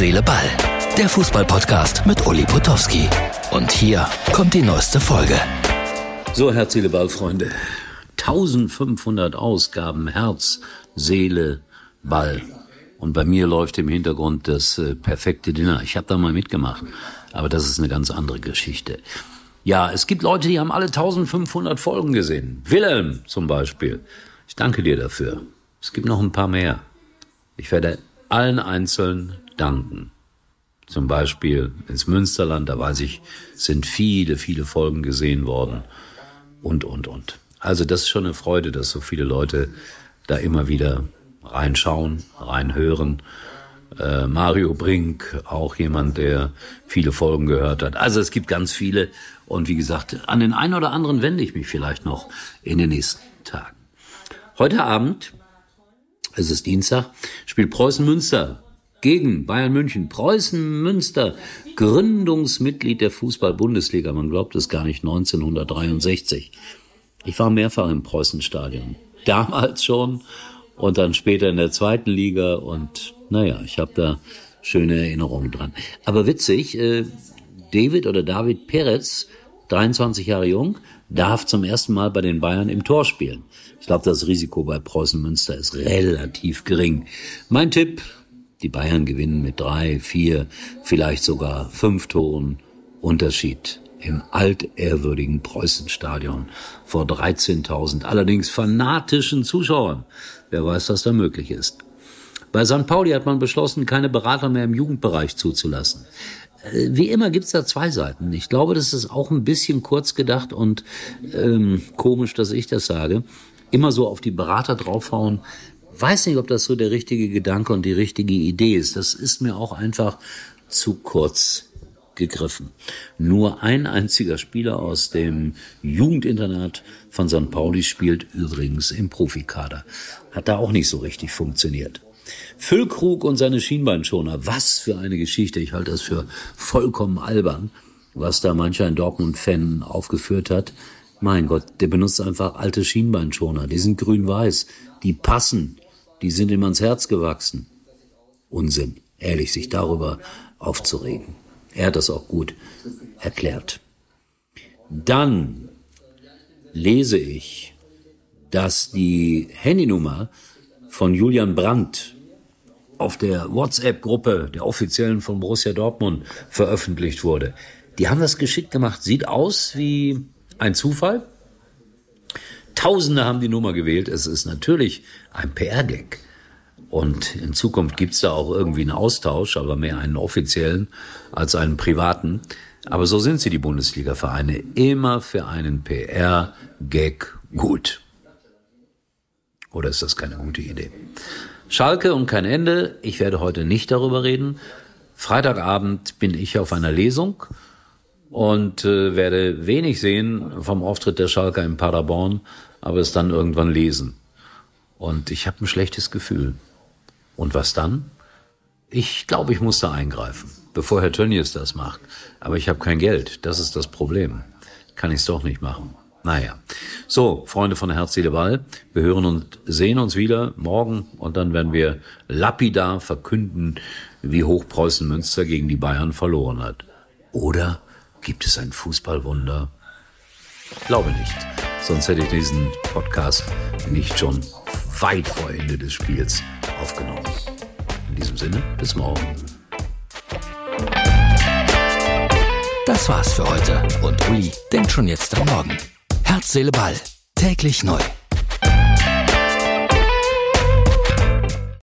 Seele, Ball. Der Fußballpodcast mit Uli Potowski. Und hier kommt die neueste Folge. So, Herz, Seele, Ball, Freunde. 1500 Ausgaben Herz, Seele, Ball. Und bei mir läuft im Hintergrund das äh, perfekte Dinner. Ich habe da mal mitgemacht, aber das ist eine ganz andere Geschichte. Ja, es gibt Leute, die haben alle 1500 Folgen gesehen. Wilhelm zum Beispiel. Ich danke dir dafür. Es gibt noch ein paar mehr. Ich werde allen einzeln danken. Zum Beispiel ins Münsterland, da weiß ich, sind viele, viele Folgen gesehen worden. Und, und, und. Also das ist schon eine Freude, dass so viele Leute da immer wieder reinschauen, reinhören. Äh, Mario Brink, auch jemand, der viele Folgen gehört hat. Also es gibt ganz viele. Und wie gesagt, an den einen oder anderen wende ich mich vielleicht noch in den nächsten Tagen. Heute Abend, es ist Dienstag, spielt Preußen Münster gegen Bayern München. Preußen Münster, Gründungsmitglied der Fußball-Bundesliga. Man glaubt es gar nicht, 1963. Ich war mehrfach im Preußenstadion. Damals schon und dann später in der zweiten Liga und naja, ich habe da schöne Erinnerungen dran. Aber witzig, äh, David oder David Perez, 23 Jahre jung, darf zum ersten Mal bei den Bayern im Tor spielen. Ich glaube, das Risiko bei Preußen Münster ist relativ gering. Mein Tipp, die Bayern gewinnen mit drei, vier, vielleicht sogar fünf Toren Unterschied im altehrwürdigen Preußenstadion vor 13.000, allerdings fanatischen Zuschauern. Wer weiß, was da möglich ist. Bei St. Pauli hat man beschlossen, keine Berater mehr im Jugendbereich zuzulassen. Äh, wie immer gibt's da zwei Seiten. Ich glaube, das ist auch ein bisschen kurz gedacht und ähm, komisch, dass ich das sage. Immer so auf die Berater draufhauen, weiß nicht, ob das so der richtige Gedanke und die richtige Idee ist. Das ist mir auch einfach zu kurz gegriffen. Nur ein einziger Spieler aus dem Jugendinternat von St. Pauli spielt übrigens im Profikader. Hat da auch nicht so richtig funktioniert. Füllkrug und seine Schienbeinschoner. Was für eine Geschichte. Ich halte das für vollkommen albern, was da mancher ein Dortmund-Fan aufgeführt hat. Mein Gott, der benutzt einfach alte Schienbeinschoner. Die sind grün-weiß. Die passen. Die sind ihm ans Herz gewachsen. Unsinn, ehrlich, sich darüber aufzuregen. Er hat das auch gut erklärt. Dann lese ich, dass die Handynummer von Julian Brandt auf der WhatsApp-Gruppe der Offiziellen von Borussia Dortmund veröffentlicht wurde. Die haben das geschickt gemacht. Sieht aus wie ein Zufall. Tausende haben die Nummer gewählt. Es ist natürlich ein PR-Gag. Und in Zukunft gibt's da auch irgendwie einen Austausch, aber mehr einen offiziellen als einen privaten. Aber so sind sie, die Bundesliga-Vereine, immer für einen PR-Gag gut. Oder ist das keine gute Idee? Schalke und kein Ende. Ich werde heute nicht darüber reden. Freitagabend bin ich auf einer Lesung und äh, werde wenig sehen vom Auftritt der Schalker in Paderborn, aber es dann irgendwann lesen. Und ich habe ein schlechtes Gefühl. Und was dann? Ich glaube, ich muss da eingreifen, bevor Herr Tönnies das macht. Aber ich habe kein Geld. Das ist das Problem. Kann ich es doch nicht machen. Naja. So, Freunde von Herz, Seele, Ball. Wir hören und sehen uns wieder morgen und dann werden wir lapidar verkünden, wie hoch Preußen Münster gegen die Bayern verloren hat. Oder Gibt es ein Fußballwunder? Glaube nicht. Sonst hätte ich diesen Podcast nicht schon weit vor Ende des Spiels aufgenommen. In diesem Sinne, bis morgen. Das war's für heute und Uli denkt schon jetzt am Morgen. Herz, Seele, Ball. Täglich neu.